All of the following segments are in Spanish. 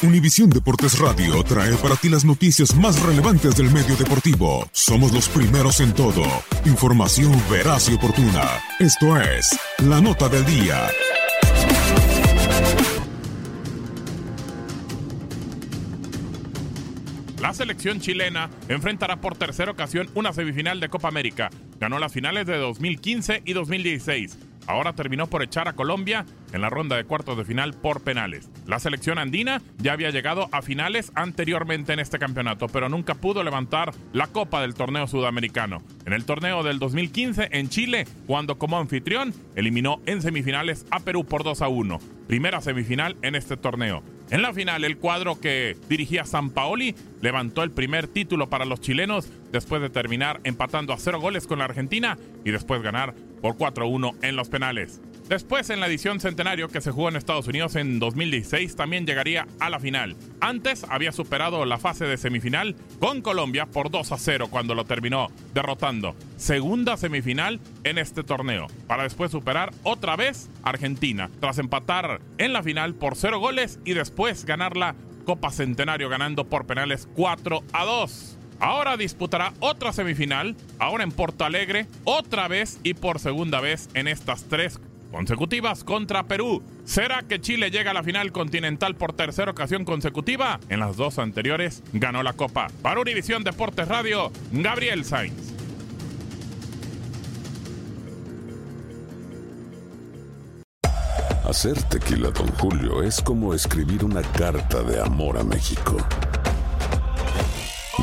Univisión Deportes Radio trae para ti las noticias más relevantes del medio deportivo. Somos los primeros en todo. Información veraz y oportuna. Esto es La Nota del Día. La selección chilena enfrentará por tercera ocasión una semifinal de Copa América. Ganó las finales de 2015 y 2016 ahora terminó por echar a Colombia en la ronda de cuartos de final por penales. La selección andina ya había llegado a finales anteriormente en este campeonato, pero nunca pudo levantar la copa del torneo sudamericano. En el torneo del 2015 en Chile, cuando como anfitrión eliminó en semifinales a Perú por 2 a 1. Primera semifinal en este torneo. En la final, el cuadro que dirigía San Paoli levantó el primer título para los chilenos después de terminar empatando a cero goles con la Argentina y después ganar por 4-1 en los penales. Después, en la edición centenario que se jugó en Estados Unidos en 2016, también llegaría a la final. Antes había superado la fase de semifinal con Colombia por 2 a 0 cuando lo terminó derrotando. Segunda semifinal en este torneo, para después superar otra vez Argentina, tras empatar en la final por 0 goles y después ganar la Copa Centenario ganando por penales 4 a 2. Ahora disputará otra semifinal, ahora en Porto Alegre, otra vez y por segunda vez en estas tres consecutivas contra Perú. ¿Será que Chile llega a la final continental por tercera ocasión consecutiva? En las dos anteriores ganó la Copa. Para Univisión Deportes Radio, Gabriel Sainz. Hacer tequila, don Julio, es como escribir una carta de amor a México.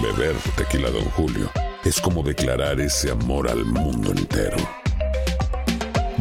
Beber tequila, don Julio, es como declarar ese amor al mundo entero.